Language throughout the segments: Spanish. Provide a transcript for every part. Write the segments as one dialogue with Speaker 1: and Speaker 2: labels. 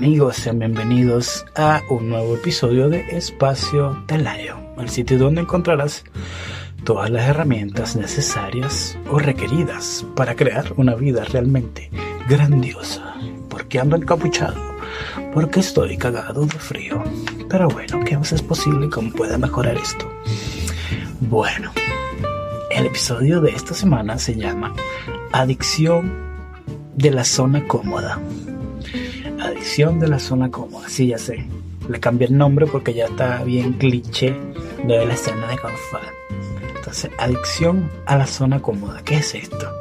Speaker 1: amigos, sean bienvenidos a un nuevo episodio de Espacio Telayo, el sitio donde encontrarás todas las herramientas necesarias o requeridas para crear una vida realmente grandiosa. Porque ando encapuchado, porque estoy cagado de frío. Pero bueno, ¿qué más es posible cómo puede mejorar esto? Bueno, el episodio de esta semana se llama Adicción de la zona cómoda. Adicción de la zona cómoda, sí, ya sé. Le cambié el nombre porque ya está bien cliché de la escena de confort. Entonces, adicción a la zona cómoda. ¿Qué es esto?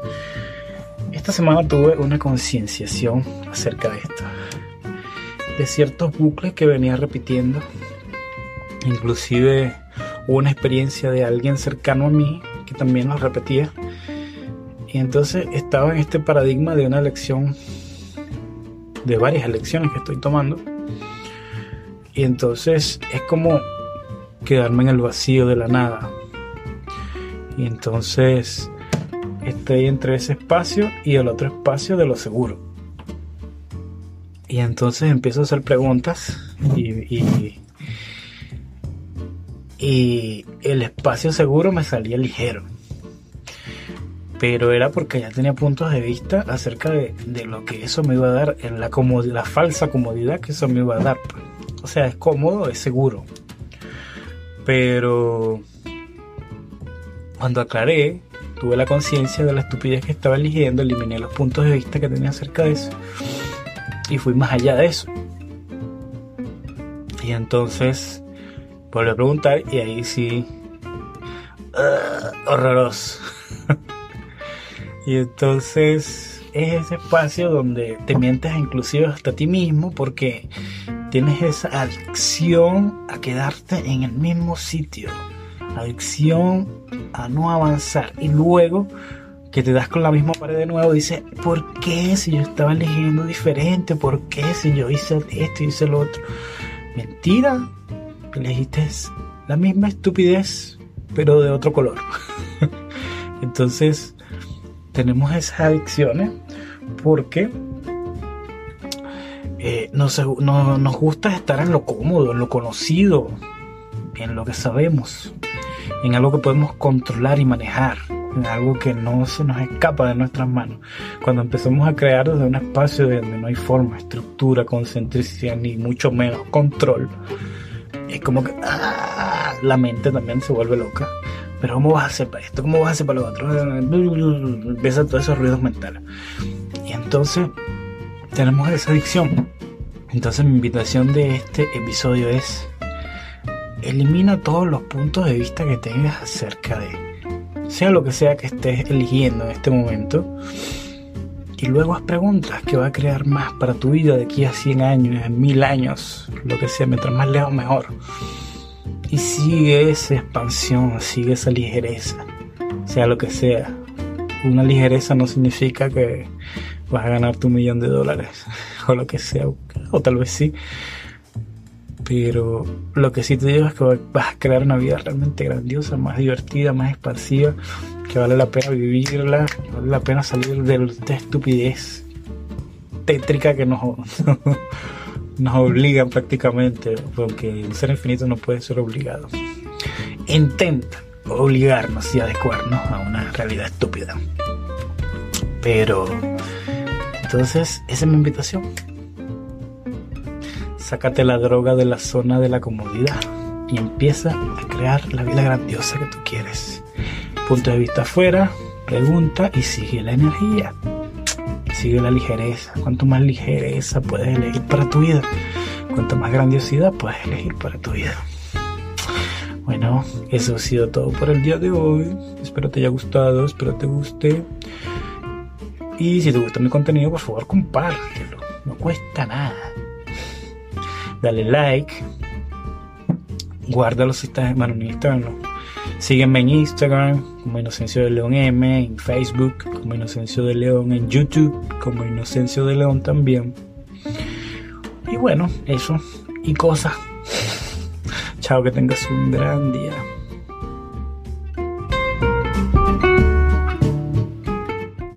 Speaker 1: Esta semana tuve una concienciación acerca de esto. De ciertos bucles que venía repitiendo. Inclusive hubo una experiencia de alguien cercano a mí que también los repetía. Y entonces estaba en este paradigma de una lección de varias elecciones que estoy tomando. Y entonces es como quedarme en el vacío de la nada. Y entonces estoy entre ese espacio y el otro espacio de lo seguro. Y entonces empiezo a hacer preguntas y, y, el espacio seguro me salía ligero pero era porque ya tenía puntos de vista acerca de, lo que eso me iba a dar, en la, la falsa comodidad que eso me iba a dar. Pues. O sea, es cómodo, es seguro. Pero cuando aclaré, tuve la conciencia de la estupidez que estaba eligiendo, eliminé los puntos de vista que tenía acerca de eso y fui más allá de eso. Y entonces volví a preguntar y ahí sí, uh, horroroso. Y entonces es ese espacio donde te mientes inclusive hasta a ti mismo porque tienes esa adicción a quedarte en el mismo sitio, adicción a no avanzar y luego que te das con la misma pared de nuevo, dices, ¿por qué si yo estaba eligiendo diferente? ¿Por qué si yo hice esto y hice lo otro? Mentira, elegiste la misma estupidez, pero de otro color. Entonces, tenemos esas adicciones porque eh, nos, nos gusta estar en lo cómodo, en lo conocido, en lo que sabemos, en algo que podemos controlar y manejar, en algo que no se nos escapa de nuestras manos. Cuando empezamos a crear desde un espacio donde no hay forma, estructura, concentración ni mucho menos control, es como que ¡ah! la mente también se vuelve loca pero ¿cómo vas a hacer para esto? ¿Cómo vas a hacer para lo otro? Empiezan todos esos ruidos mentales. Y entonces tenemos esa adicción. Entonces mi invitación de este episodio es, elimina todos los puntos de vista que tengas acerca de, sea lo que sea que estés eligiendo en este momento. Y luego haz preguntas que va a crear más para tu vida de aquí a 100 años, en 1000 años, lo que sea, mientras más lejos mejor. Y sigue esa expansión, sigue esa ligereza, sea lo que sea. Una ligereza no significa que vas a ganar tu millón de dólares o lo que sea, o tal vez sí. Pero lo que sí te digo es que vas a crear una vida realmente grandiosa, más divertida, más expansiva, que vale la pena vivirla, vale la pena salir de esta estupidez tétrica que nos, nos obligan prácticamente, porque el ser infinito no puede ser obligado. Intenta obligarnos y adecuarnos a una realidad estúpida. Pero, entonces, esa es mi invitación. Sácate la droga de la zona de la comodidad y empieza a crear la vida grandiosa que tú quieres. Punto de vista afuera, pregunta y sigue la energía sigue la ligereza. Cuanto más ligereza puedes elegir para tu vida, cuanto más grandiosidad puedes elegir para tu vida. Bueno, eso ha sido todo por el día de hoy. Espero te haya gustado, espero te guste. Y si te gusta mi contenido, por favor, compártelo. No cuesta nada. Dale like. Guárdalo si estás en Instagram. Sígueme en Instagram como Inocencio de León M, en Facebook como Inocencio de León, en YouTube como Inocencio de León también. Y bueno, eso y cosas. Chao, que tengas un gran día.